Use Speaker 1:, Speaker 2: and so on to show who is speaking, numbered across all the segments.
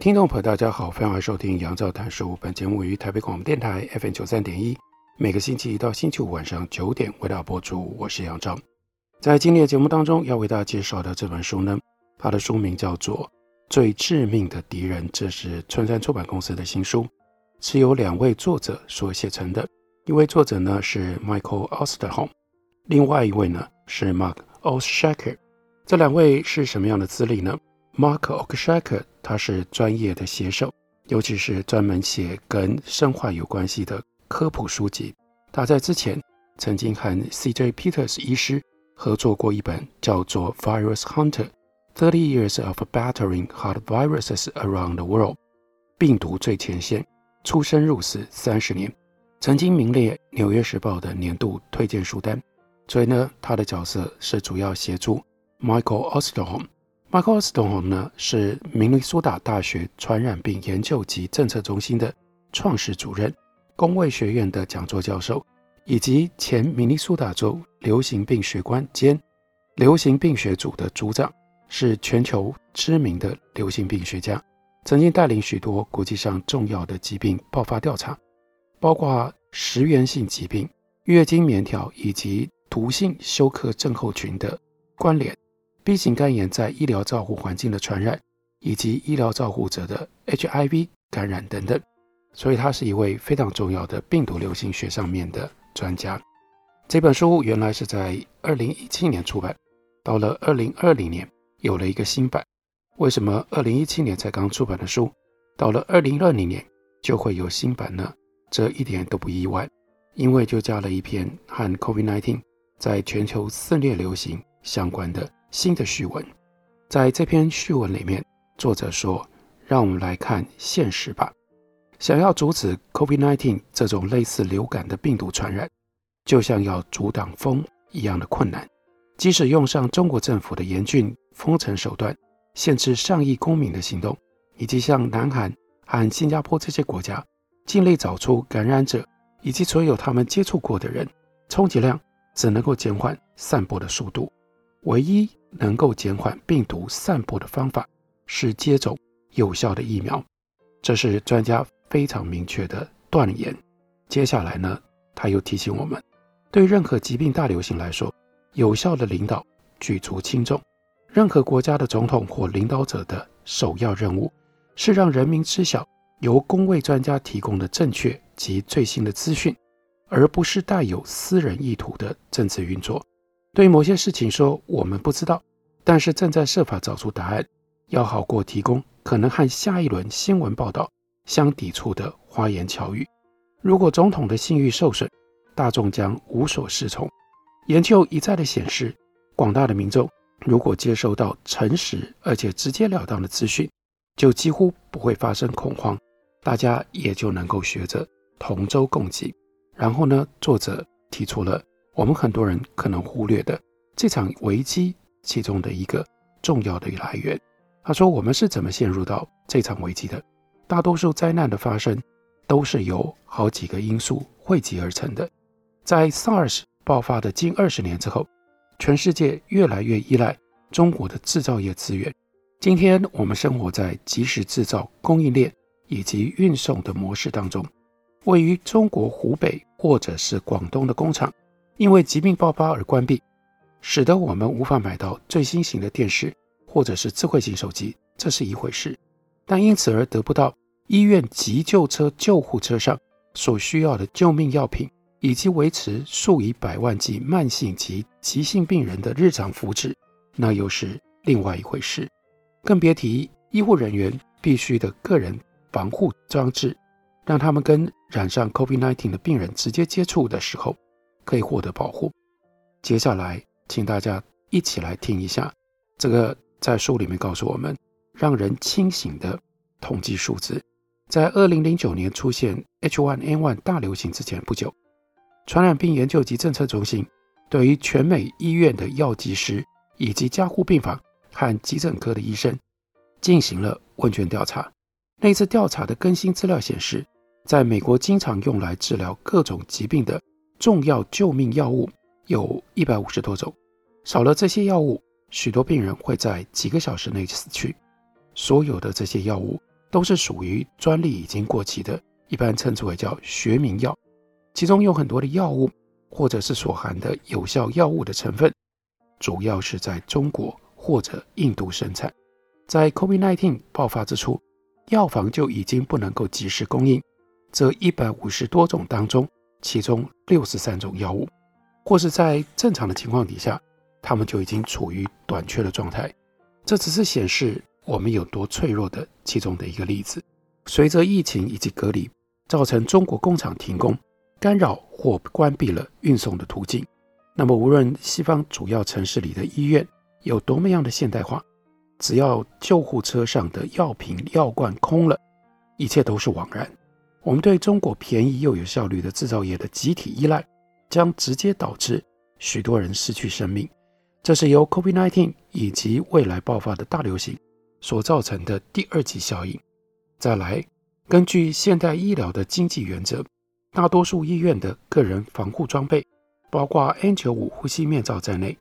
Speaker 1: 听众朋友，大家好，欢迎收听杨照谈书。本节目于台北广播电台 FM 九三点一，每个星期一到星期五晚上九点为大家播出。我是杨照。在今天的节目当中，要为大家介绍的这本书呢，它的书名叫做《最致命的敌人》，这是春山出版公司的新书，是由两位作者所写成的。一位作者呢是 Michael Osterholm，另外一位呢是 Mark Oestschaker。这两位是什么样的资历呢 Mark o k s h a k e r 他是专业的写手，尤其是专门写跟生化有关系的科普书籍。他在之前曾经和 C.J. Peters 医师合作过一本叫做《Virus Hunter: Thirty Years of Battling Hard Viruses Around the World》（病毒最前线，出生入死三十年），曾经名列《纽约时报》的年度推荐书单。所以呢，他的角色是主要协助 Michael Osterholm。Michael s t o n e 呢，是明尼苏达大学传染病研究及政策中心的创始主任，公卫学院的讲座教授，以及前明尼苏达州流行病学官兼流行病学组的组长，是全球知名的流行病学家，曾经带领许多国际上重要的疾病爆发调查，包括食源性疾病、月经棉条以及毒性休克症候群的关联。B 型肝炎在医疗照护环境的传染，以及医疗照护者的 HIV 感染等等，所以他是一位非常重要的病毒流行学上面的专家。这本书原来是在二零一七年出版，到了二零二零年有了一个新版。为什么二零一七年才刚出版的书，到了二零二零年就会有新版呢？这一点都不意外，因为就加了一篇和 COVID-19 在全球肆虐流行相关的。新的序文，在这篇序文里面，作者说：“让我们来看现实吧。想要阻止 COVID-19 这种类似流感的病毒传染，就像要阻挡风一样的困难。即使用上中国政府的严峻封城手段，限制上亿公民的行动，以及像南韩和新加坡这些国家尽力找出感染者以及所有他们接触过的人，充其量只能够减缓散播的速度。唯一。”能够减缓病毒散播的方法是接种有效的疫苗，这是专家非常明确的断言。接下来呢，他又提醒我们，对任何疾病大流行来说，有效的领导举足轻重。任何国家的总统或领导者的首要任务是让人民知晓由公卫专家提供的正确及最新的资讯，而不是带有私人意图的政治运作。对某些事情说我们不知道，但是正在设法找出答案，要好过提供可能和下一轮新闻报道相抵触的花言巧语。如果总统的信誉受损，大众将无所适从。研究一再的显示，广大的民众如果接收到诚实而且直截了当的资讯，就几乎不会发生恐慌，大家也就能够学着同舟共济。然后呢，作者提出了。我们很多人可能忽略的这场危机其中的一个重要的来源。他说：“我们是怎么陷入到这场危机的？大多数灾难的发生都是由好几个因素汇集而成的。在 SARS 爆发的近二十年之后，全世界越来越依赖中国的制造业资源。今天我们生活在即时制造供应链以及运送的模式当中。位于中国湖北或者是广东的工厂。”因为疾病爆发而关闭，使得我们无法买到最新型的电视或者是智慧型手机，这是一回事。但因此而得不到医院急救车、救护车上所需要的救命药品，以及维持数以百万计慢性及急性病人的日常福祉，那又是另外一回事。更别提医护人员必须的个人防护装置，让他们跟染上 COVID-19 的病人直接接触的时候。可以获得保护。接下来，请大家一起来听一下这个在书里面告诉我们，让人清醒的统计数字，在二零零九年出现 H1N1 大流行之前不久，传染病研究及政策中心对于全美医院的药剂师以及加护病房和急诊科的医生进行了问卷调查。那次调查的更新资料显示，在美国经常用来治疗各种疾病的重要救命药物有一百五十多种，少了这些药物，许多病人会在几个小时内死去。所有的这些药物都是属于专利已经过期的，一般称之为叫学名药。其中有很多的药物或者是所含的有效药物的成分，主要是在中国或者印度生产。在 COVID-19 爆发之初，药房就已经不能够及时供应这一百五十多种当中，其中六十三种药物，或是在正常的情况底下。他们就已经处于短缺的状态，这只是显示我们有多脆弱的其中的一个例子。随着疫情以及隔离，造成中国工厂停工、干扰或关闭了运送的途径。那么，无论西方主要城市里的医院有多么样的现代化，只要救护车上的药瓶、药罐空了，一切都是枉然。我们对中国便宜又有效率的制造业的集体依赖，将直接导致许多人失去生命。这是由 COVID-19 以及未来爆发的大流行所造成的第二级效应。再来，根据现代医疗的经济原则，大多数医院的个人防护装备，包括 N95 呼吸面罩在内，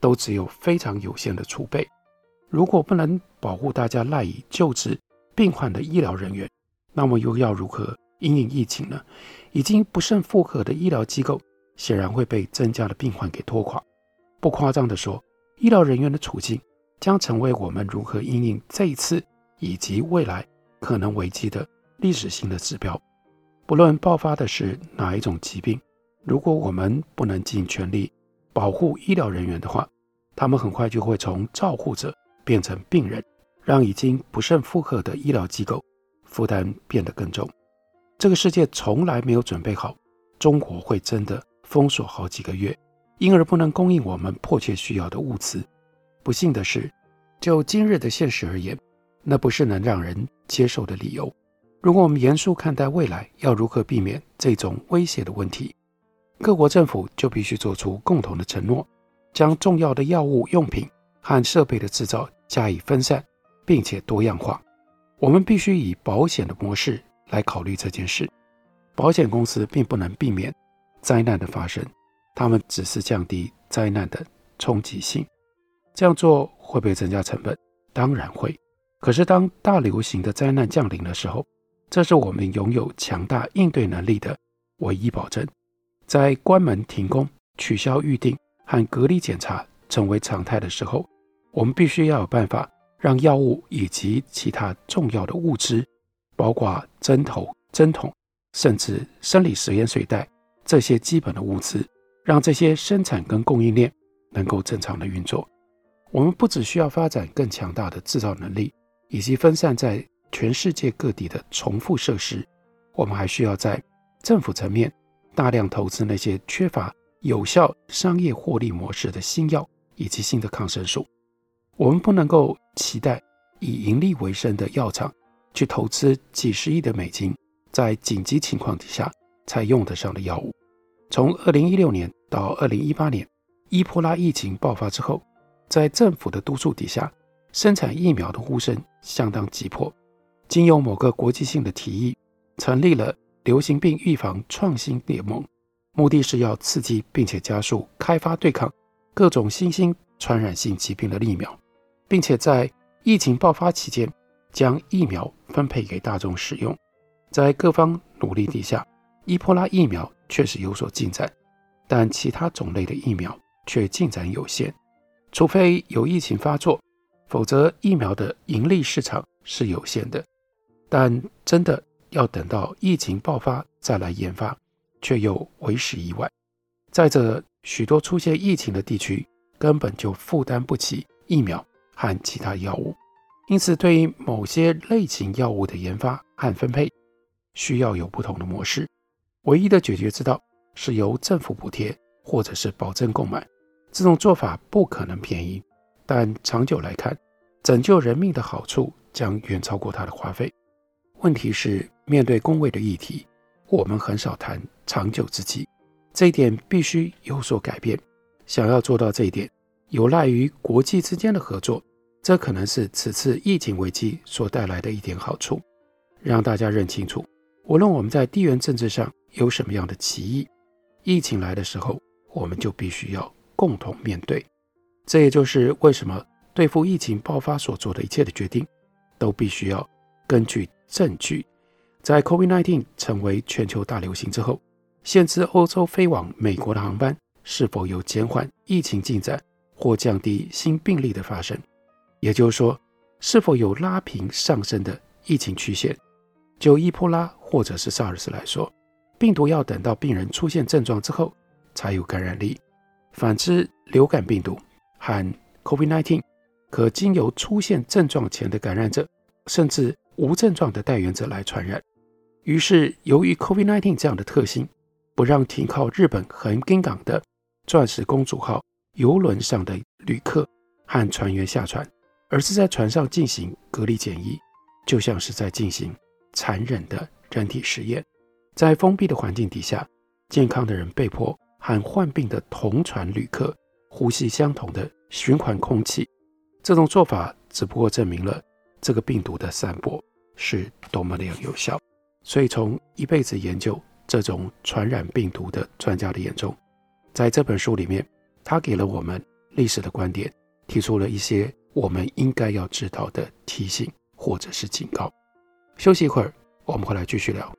Speaker 1: 都只有非常有限的储备。如果不能保护大家赖以救治病患的医疗人员，那么又要如何因应疫情呢？已经不胜负荷的医疗机构，显然会被增加的病患给拖垮。不夸张地说，医疗人员的处境将成为我们如何因应这一次以及未来可能危机的历史性的指标。不论爆发的是哪一种疾病，如果我们不能尽全力保护医疗人员的话，他们很快就会从照护者变成病人，让已经不胜负荷的医疗机构负担变得更重。这个世界从来没有准备好，中国会真的封锁好几个月。因而不能供应我们迫切需要的物资。不幸的是，就今日的现实而言，那不是能让人接受的理由。如果我们严肃看待未来要如何避免这种威胁的问题，各国政府就必须做出共同的承诺，将重要的药物用品和设备的制造加以分散，并且多样化。我们必须以保险的模式来考虑这件事。保险公司并不能避免灾难的发生。他们只是降低灾难的冲击性，这样做会不会增加成本？当然会。可是当大流行的灾难降临的时候，这是我们拥有强大应对能力的唯一保证。在关门停工、取消预定和隔离检查成为常态的时候，我们必须要有办法让药物以及其他重要的物资，包括针头、针筒，甚至生理实验水袋这些基本的物资。让这些生产跟供应链能够正常的运作，我们不只需要发展更强大的制造能力，以及分散在全世界各地的重复设施，我们还需要在政府层面大量投资那些缺乏有效商业获利模式的新药以及新的抗生素。我们不能够期待以盈利为生的药厂去投资几十亿的美金，在紧急情况底下才用得上的药物。从二零一六年到二零一八年，伊波拉疫情爆发之后，在政府的督促底下，生产疫苗的呼声相当急迫。经由某个国际性的提议，成立了流行病预防创新联盟，目的是要刺激并且加速开发对抗各种新兴传染性疾病的疫苗，并且在疫情爆发期间将疫苗分配给大众使用。在各方努力底下，伊波拉疫苗。确实有所进展，但其他种类的疫苗却进展有限。除非有疫情发作，否则疫苗的盈利市场是有限的。但真的要等到疫情爆发再来研发，却又为时已晚。再者，许多出现疫情的地区根本就负担不起疫苗和其他药物，因此对于某些类型药物的研发和分配，需要有不同的模式。唯一的解决之道是由政府补贴或者是保证购买，这种做法不可能便宜，但长久来看，拯救人命的好处将远超过它的花费。问题是，面对公卫的议题，我们很少谈长久之计，这一点必须有所改变。想要做到这一点，有赖于国际之间的合作。这可能是此次疫情危机所带来的一点好处，让大家认清楚，无论我们在地缘政治上有什么样的歧义，疫情来的时候，我们就必须要共同面对。这也就是为什么对付疫情爆发所做的一切的决定，都必须要根据证据。在 COVID-19 成为全球大流行之后，限制欧洲飞往美国的航班是否有减缓疫情进展或降低新病例的发生？也就是说，是否有拉平上升的疫情曲线？就伊波拉或者是萨尔斯来说，病毒要等到病人出现症状之后才有感染力。反之，流感病毒和 COVID-19 可经由出现症状前的感染者，甚至无症状的带源者来传染。于是，由于 COVID-19 这样的特性，不让停靠日本横滨港的钻石公主号邮轮上的旅客和船员下船。而是在船上进行隔离检疫，就像是在进行残忍的人体实验。在封闭的环境底下，健康的人被迫和患病的同船旅客呼吸相同的循环空气。这种做法只不过证明了这个病毒的散播是多么的有效。所以，从一辈子研究这种传染病毒的专家的眼中，在这本书里面，他给了我们历史的观点，提出了一些。我们应该要知道的提醒或者是警告。休息一会儿，我们回来继续聊。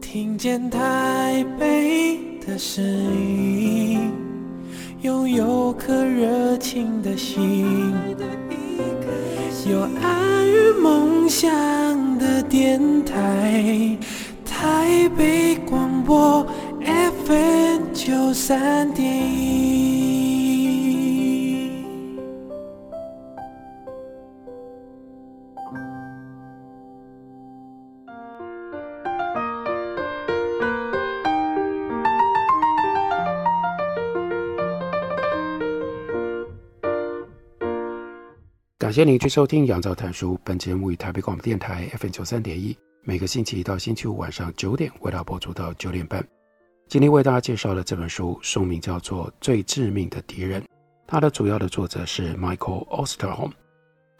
Speaker 2: 听见台北的声音，拥有颗热情的心，有爱与梦想的电台。台北广播 FM 九三点一，
Speaker 1: 感谢您去收听《杨照谈书》，本节目于台北广播电台 FM 九三点一。每个星期一到星期五晚上九点，为大家播出到九点半。今天为大家介绍的这本书，书名叫做《最致命的敌人》，它的主要的作者是 Michael Osterholm。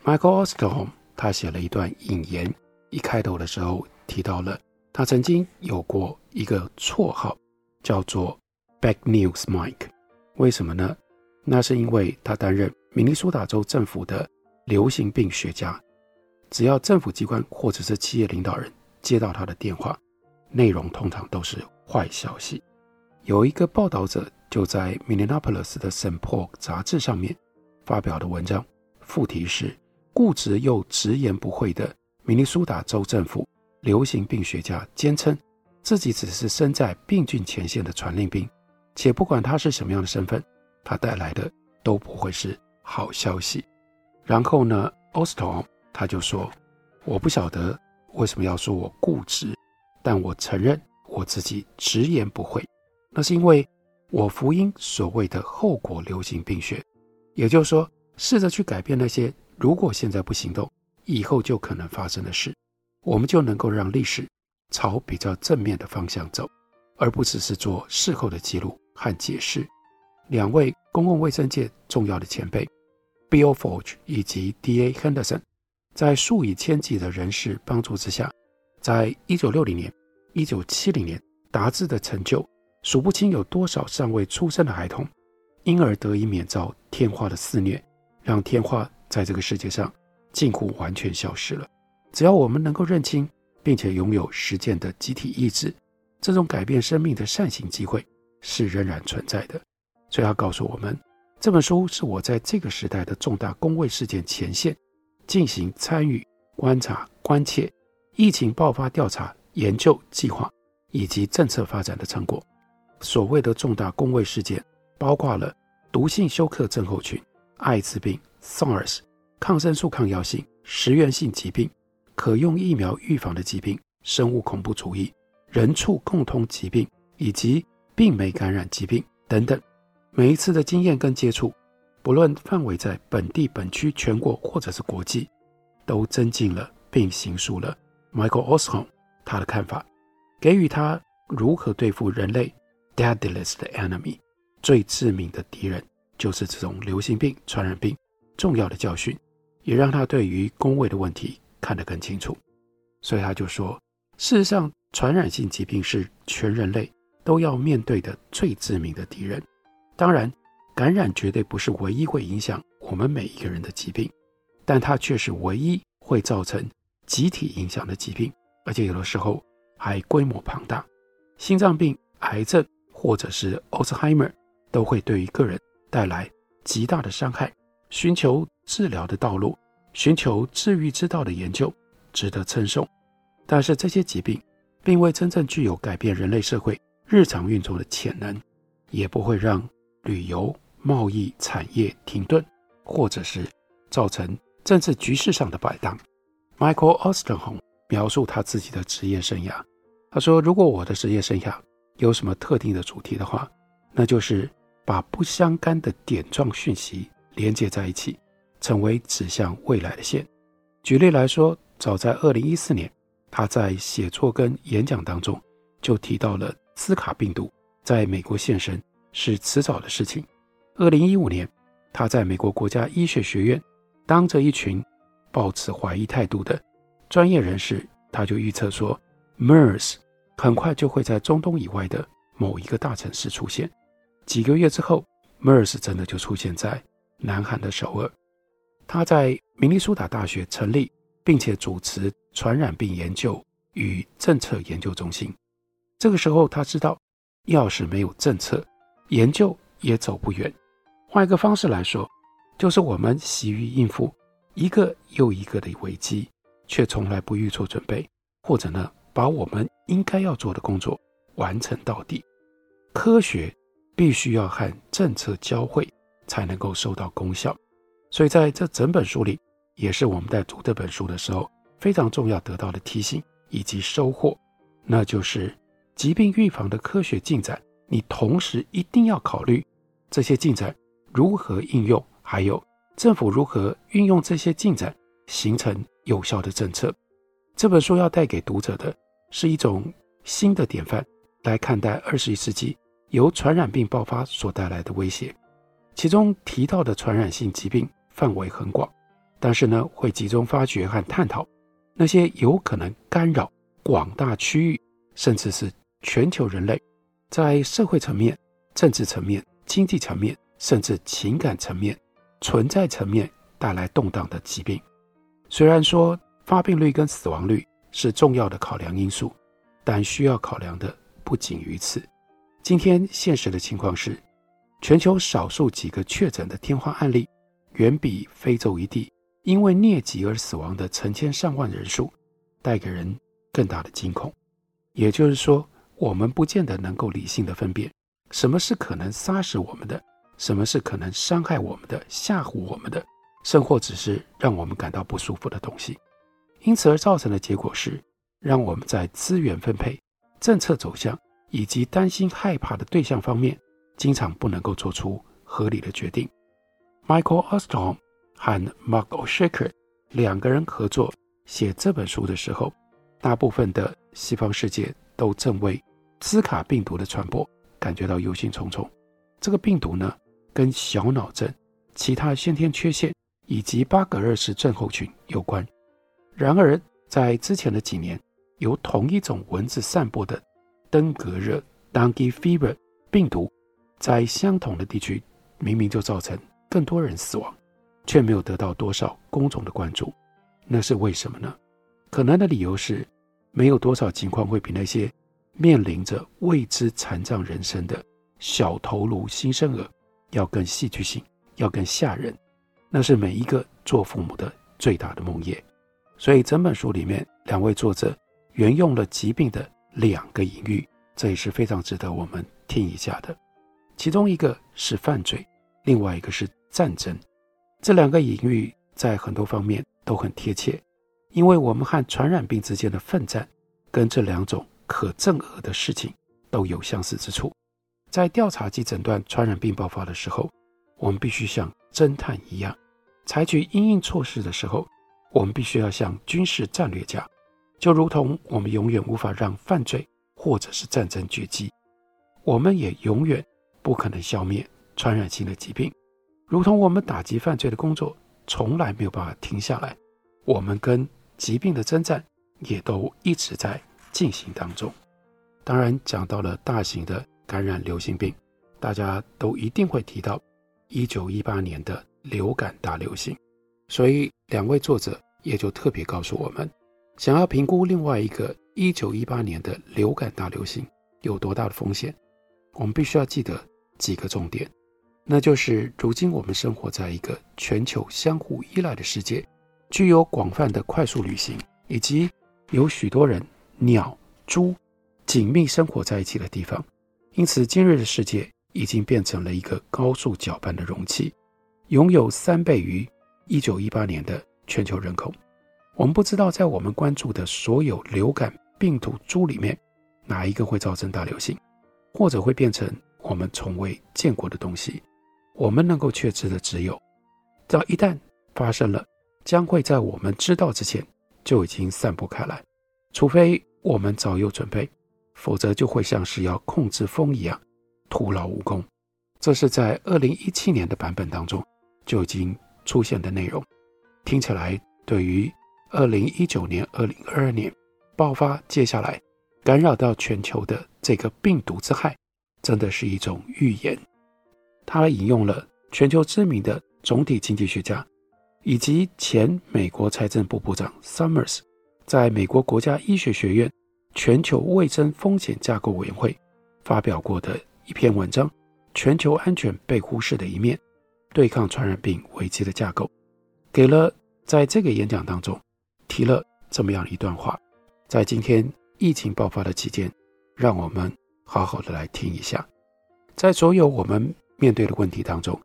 Speaker 1: Michael Osterholm 他写了一段引言，一开头的时候提到了他曾经有过一个绰号，叫做 “Bad News Mike”。为什么呢？那是因为他担任明尼苏达州政府的流行病学家。只要政府机关或者是企业领导人接到他的电话，内容通常都是坏消息。有一个报道者就在 Minneapolis 的 Saint Paul 杂志上面发表的文章，副题是“固执又直言不讳的明尼苏达州政府流行病学家坚称自己只是身在病菌前线的传令兵，且不管他是什么样的身份，他带来的都不会是好消息。”然后呢，Ostrom 他就说：“我不晓得为什么要说我固执，但我承认我自己直言不讳。那是因为我福音所谓的后果流行病学，也就是说，试着去改变那些如果现在不行动，以后就可能发生的事，我们就能够让历史朝比较正面的方向走，而不只是做事后的记录和解释。”两位公共卫生界重要的前辈，Bill Forge 以及 D.A. Henderson。在数以千计的人士帮助之下，在一九六零年、一九七零年，达至的成就数不清有多少尚未出生的孩童，因而得以免遭天花的肆虐，让天花在这个世界上近乎完全消失了。只要我们能够认清，并且拥有实践的集体意志，这种改变生命的善行机会是仍然存在的。所以，他告诉我们，这本书是我在这个时代的重大公卫事件前线。进行参与、观察、关切疫情爆发调查、研究计划以及政策发展的成果。所谓的重大公卫事件，包括了毒性休克症候群、艾滋病、SARS、抗生素抗药性、食源性疾病、可用疫苗预防的疾病生物恐怖主义、人畜共通疾病以及病媒感染疾病等等。每一次的经验跟接触，不论范围在本地、本区、全国或者是国际，都增进了并形塑了 Michael Ostrom 他的看法，给予他如何对付人类 deadliest enemy 最致命的敌人，就是这种流行病、传染病重要的教训，也让他对于公卫的问题看得更清楚。所以他就说，事实上，传染性疾病是全人类都要面对的最致命的敌人。当然，感染绝对不是唯一会影响我们每一个人的疾病，但它却是唯一会造成集体影响的疾病，而且有的时候还规模庞大。心脏病、癌症或者是阿兹海默都会对于个人带来极大的伤害。寻求治疗的道路，寻求治愈之道的研究，值得称颂。但是这些疾病并未真正具有改变人类社会日常运作的潜能，也不会让。旅游、贸易、产业停顿，或者是造成政治局势上的摆荡。Michael Osterholm 描述他自己的职业生涯，他说：“如果我的职业生涯有什么特定的主题的话，那就是把不相干的点状讯息连接在一起，成为指向未来的线。举例来说，早在2014年，他在写作跟演讲当中就提到了斯卡病毒在美国现身。”是迟早的事情。二零一五年，他在美国国家医学学院当着一群抱持怀疑态度的专业人士，他就预测说，MERS 很快就会在中东以外的某一个大城市出现。几个月之后，MERS 真的就出现在南韩的首尔。他在明尼苏达大学成立并且主持传染病研究与政策研究中心。这个时候，他知道，要是没有政策，研究也走不远。换一个方式来说，就是我们习于应付一个又一个的危机，却从来不预做准备，或者呢，把我们应该要做的工作完成到底。科学必须要和政策交汇，才能够收到功效。所以在这整本书里，也是我们在读这本书的时候非常重要得到的提醒以及收获，那就是疾病预防的科学进展。你同时一定要考虑这些进展如何应用，还有政府如何运用这些进展形成有效的政策。这本书要带给读者的是一种新的典范来看待二十一世纪由传染病爆发所带来的威胁。其中提到的传染性疾病范围很广，但是呢，会集中发掘和探讨那些有可能干扰广大区域，甚至是全球人类。在社会层面、政治层面、经济层面，甚至情感层面、存在层面带来动荡的疾病，虽然说发病率跟死亡率是重要的考量因素，但需要考量的不仅于此。今天现实的情况是，全球少数几个确诊的天花案例，远比非洲一地因为疟疾而死亡的成千上万人数，带给人更大的惊恐。也就是说，我们不见得能够理性的分辨什么是可能杀死我们的，什么是可能伤害我们的、吓唬我们的，甚或只是让我们感到不舒服的东西。因此而造成的结果是，让我们在资源分配、政策走向以及担心害怕的对象方面，经常不能够做出合理的决定。Michael Ostrom 和 Mark Oshaker 两个人合作写这本书的时候，大部分的西方世界。都正为兹卡病毒的传播感觉到忧心忡忡。这个病毒呢，跟小脑症、其他先天缺陷以及巴格勒氏症候群有关。然而，在之前的几年，由同一种蚊子散播的登革热 （Dengue fever） 病毒，在相同的地区明明就造成更多人死亡，却没有得到多少公众的关注。那是为什么呢？可能的理由是。没有多少情况会比那些面临着未知残障人生的小头颅新生儿要更戏剧性，要更吓人。那是每一个做父母的最大的梦魇。所以整本书里面，两位作者沿用了疾病的两个隐喻，这也是非常值得我们听一下的。其中一个是犯罪，另外一个是战争。这两个隐喻在很多方面都很贴切。因为我们和传染病之间的奋战，跟这两种可憎恶的事情都有相似之处。在调查及诊断传染病爆发的时候，我们必须像侦探一样；采取因应措施的时候，我们必须要像军事战略家。就如同我们永远无法让犯罪或者是战争绝迹，我们也永远不可能消灭传染性的疾病。如同我们打击犯罪的工作从来没有办法停下来，我们跟疾病的征战也都一直在进行当中。当然，讲到了大型的感染流行病，大家都一定会提到一九一八年的流感大流行。所以，两位作者也就特别告诉我们，想要评估另外一个一九一八年的流感大流行有多大的风险，我们必须要记得几个重点。那就是，如今我们生活在一个全球相互依赖的世界，具有广泛的快速旅行，以及有许多人、鸟、猪紧密生活在一起的地方。因此，今日的世界已经变成了一个高速搅拌的容器，拥有三倍于一九一八年的全球人口。我们不知道，在我们关注的所有流感病毒株里面，哪一个会造成大流行，或者会变成我们从未见过的东西。我们能够确知的只有，只要一旦发生了，将会在我们知道之前就已经散布开来，除非我们早有准备，否则就会像是要控制风一样，徒劳无功。这是在二零一七年的版本当中就已经出现的内容，听起来对于二零一九年、二零二二年爆发，接下来干扰到全球的这个病毒之害，真的是一种预言。他引用了全球知名的总体经济学家，以及前美国财政部部长 Summers，在美国国家医学学院全球卫生风险架构委员会发表过的一篇文章《全球安全被忽视的一面：对抗传染病危机的架构》，给了在这个演讲当中提了这么样一段话，在今天疫情爆发的期间，让我们好好的来听一下，在所有我们。面对的问题当中，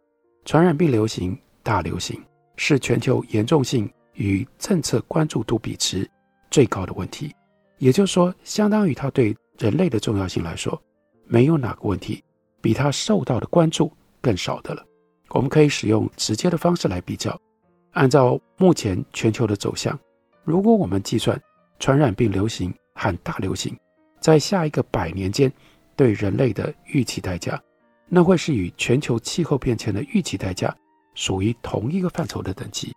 Speaker 1: 传染病流行大流行是全球严重性与政策关注度比值最高的问题。也就是说，相当于它对人类的重要性来说，没有哪个问题比它受到的关注更少的了。我们可以使用直接的方式来比较，按照目前全球的走向，如果我们计算传染病流行和大流行在下一个百年间对人类的预期代价。那会是与全球气候变迁的预期代价属于同一个范畴的等级，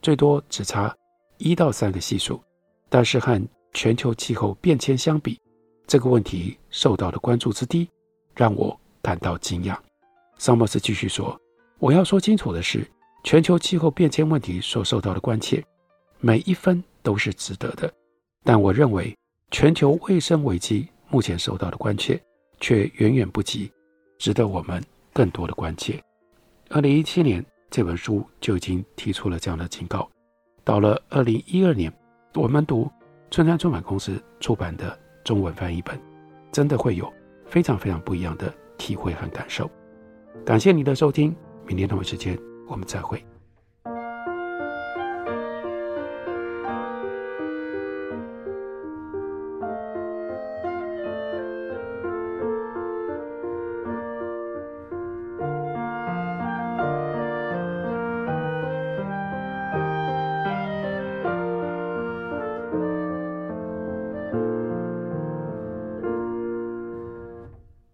Speaker 1: 最多只差一到三个系数。但是和全球气候变迁相比，这个问题受到的关注之低，让我感到惊讶。桑莫斯继续说：“我要说清楚的是，全球气候变迁问题所受到的关切，每一分都是值得的。但我认为，全球卫生危机目前受到的关切，却远远不及。”值得我们更多的关切。二零一七年这本书就已经提出了这样的警告。到了二零一二年，我们读春山出版公司出版的中文翻译本，真的会有非常非常不一样的体会和感受。感谢你的收听，明天同一时间我们再会。